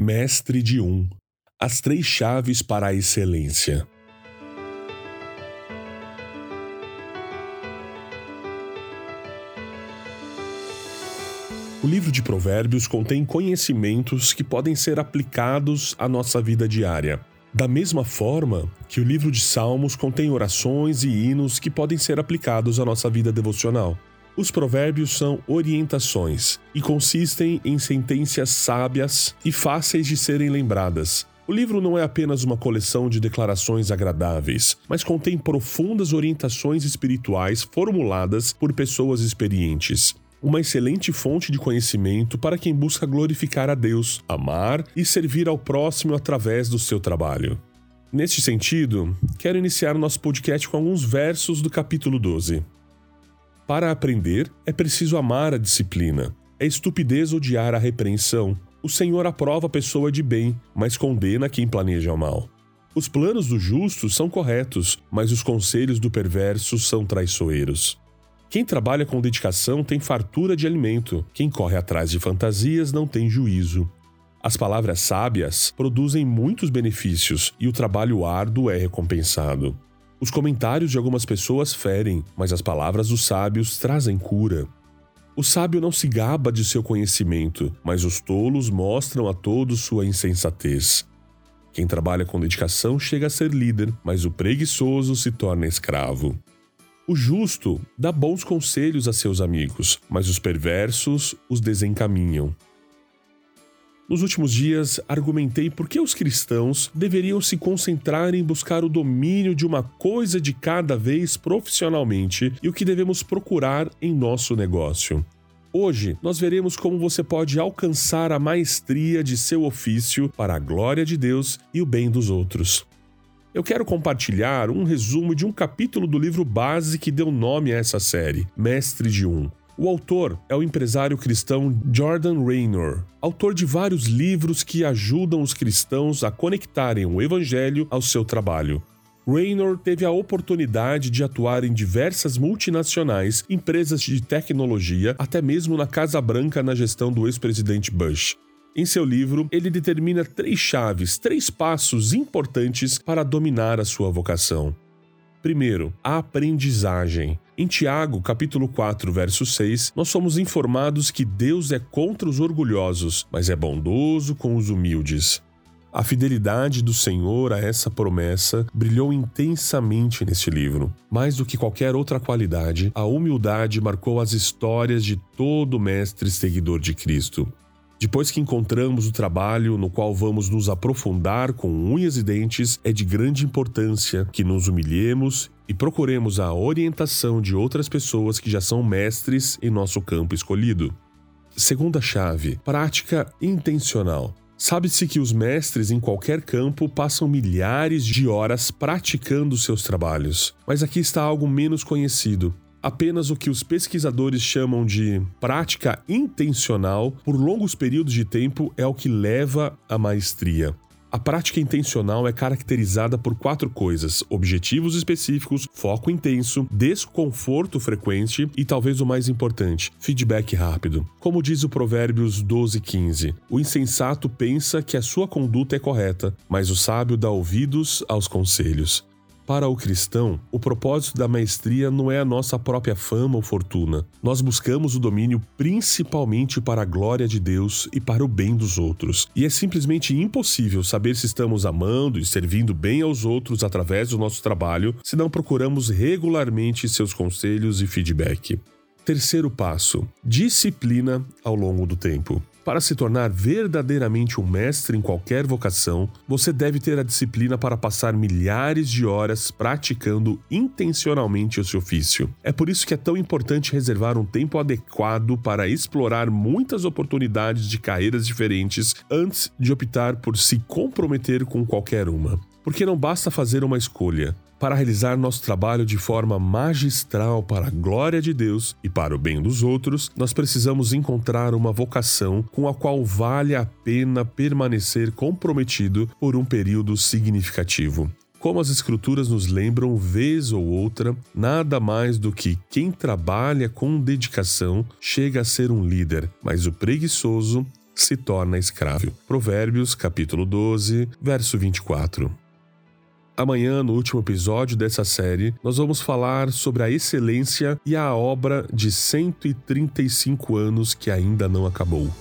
Mestre de um As três chaves para a excelência. O livro de Provérbios contém conhecimentos que podem ser aplicados à nossa vida diária. Da mesma forma que o livro de Salmos contém orações e hinos que podem ser aplicados à nossa vida devocional. Os provérbios são orientações e consistem em sentenças sábias e fáceis de serem lembradas. O livro não é apenas uma coleção de declarações agradáveis, mas contém profundas orientações espirituais formuladas por pessoas experientes. Uma excelente fonte de conhecimento para quem busca glorificar a Deus, amar e servir ao próximo através do seu trabalho. Neste sentido, quero iniciar nosso podcast com alguns versos do capítulo 12. Para aprender, é preciso amar a disciplina. É estupidez odiar a repreensão. O Senhor aprova a pessoa de bem, mas condena quem planeja o mal. Os planos do justo são corretos, mas os conselhos do perverso são traiçoeiros. Quem trabalha com dedicação tem fartura de alimento, quem corre atrás de fantasias não tem juízo. As palavras sábias produzem muitos benefícios e o trabalho árduo é recompensado. Os comentários de algumas pessoas ferem, mas as palavras dos sábios trazem cura. O sábio não se gaba de seu conhecimento, mas os tolos mostram a todos sua insensatez. Quem trabalha com dedicação chega a ser líder, mas o preguiçoso se torna escravo. O justo dá bons conselhos a seus amigos, mas os perversos os desencaminham. Nos últimos dias, argumentei por que os cristãos deveriam se concentrar em buscar o domínio de uma coisa de cada vez profissionalmente e o que devemos procurar em nosso negócio. Hoje, nós veremos como você pode alcançar a maestria de seu ofício para a glória de Deus e o bem dos outros. Eu quero compartilhar um resumo de um capítulo do livro base que deu nome a essa série, Mestre de Um. O autor é o empresário cristão Jordan Raynor, autor de vários livros que ajudam os cristãos a conectarem o evangelho ao seu trabalho. Raynor teve a oportunidade de atuar em diversas multinacionais, empresas de tecnologia, até mesmo na Casa Branca na gestão do ex-presidente Bush. Em seu livro, ele determina três chaves, três passos importantes para dominar a sua vocação. Primeiro, a aprendizagem. Em Tiago, capítulo 4, verso 6, nós somos informados que Deus é contra os orgulhosos, mas é bondoso com os humildes. A fidelidade do Senhor a essa promessa brilhou intensamente neste livro. Mais do que qualquer outra qualidade, a humildade marcou as histórias de todo mestre seguidor de Cristo. Depois que encontramos o trabalho no qual vamos nos aprofundar com unhas e dentes, é de grande importância que nos humilhemos e procuremos a orientação de outras pessoas que já são mestres em nosso campo escolhido. Segunda chave: prática intencional. Sabe-se que os mestres em qualquer campo passam milhares de horas praticando seus trabalhos, mas aqui está algo menos conhecido apenas o que os pesquisadores chamam de prática intencional por longos períodos de tempo é o que leva à maestria. A prática intencional é caracterizada por quatro coisas: objetivos específicos, foco intenso, desconforto frequente e talvez o mais importante, feedback rápido. Como diz o Provérbios 12:15, o insensato pensa que a sua conduta é correta, mas o sábio dá ouvidos aos conselhos. Para o cristão, o propósito da maestria não é a nossa própria fama ou fortuna. Nós buscamos o domínio principalmente para a glória de Deus e para o bem dos outros. E é simplesmente impossível saber se estamos amando e servindo bem aos outros através do nosso trabalho se não procuramos regularmente seus conselhos e feedback. Terceiro passo: disciplina ao longo do tempo. Para se tornar verdadeiramente um mestre em qualquer vocação, você deve ter a disciplina para passar milhares de horas praticando intencionalmente o seu ofício. É por isso que é tão importante reservar um tempo adequado para explorar muitas oportunidades de carreiras diferentes antes de optar por se comprometer com qualquer uma. Porque não basta fazer uma escolha, para realizar nosso trabalho de forma magistral para a glória de Deus e para o bem dos outros, nós precisamos encontrar uma vocação com a qual vale a pena permanecer comprometido por um período significativo. Como as Escrituras nos lembram, vez ou outra, nada mais do que quem trabalha com dedicação chega a ser um líder, mas o preguiçoso se torna escravo. Provérbios, capítulo 12, verso 24. Amanhã, no último episódio dessa série, nós vamos falar sobre a excelência e a obra de 135 anos que ainda não acabou.